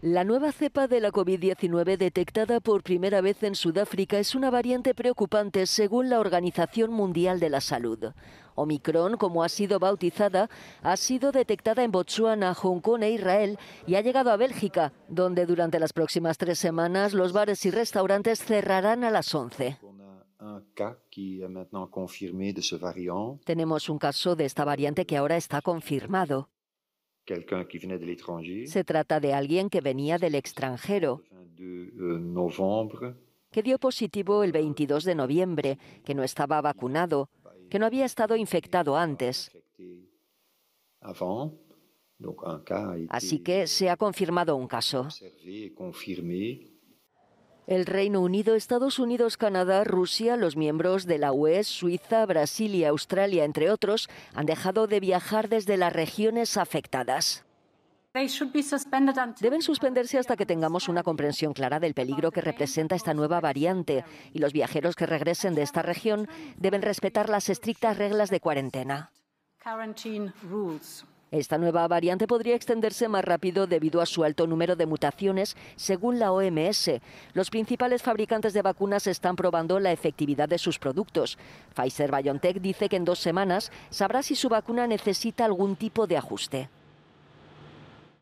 La nueva cepa de la COVID-19 detectada por primera vez en Sudáfrica es una variante preocupante según la Organización Mundial de la Salud. Omicron, como ha sido bautizada, ha sido detectada en Botsuana, Hong Kong e Israel y ha llegado a Bélgica, donde durante las próximas tres semanas los bares y restaurantes cerrarán a las 11. Tenemos un caso de esta variante que ahora está confirmado. Se trata de alguien que venía del extranjero, euh, que dio positivo el 22 de noviembre, que no estaba vacunado, que no había estado infectado antes. Así que se ha confirmado un caso. El Reino Unido, Estados Unidos, Canadá, Rusia, los miembros de la UE, Suiza, Brasil y Australia, entre otros, han dejado de viajar desde las regiones afectadas. Deben suspenderse hasta que tengamos una comprensión clara del peligro que representa esta nueva variante y los viajeros que regresen de esta región deben respetar las estrictas reglas de cuarentena. Esta nueva variante podría extenderse más rápido debido a su alto número de mutaciones, según la OMS. Los principales fabricantes de vacunas están probando la efectividad de sus productos. Pfizer BioNTech dice que en dos semanas sabrá si su vacuna necesita algún tipo de ajuste.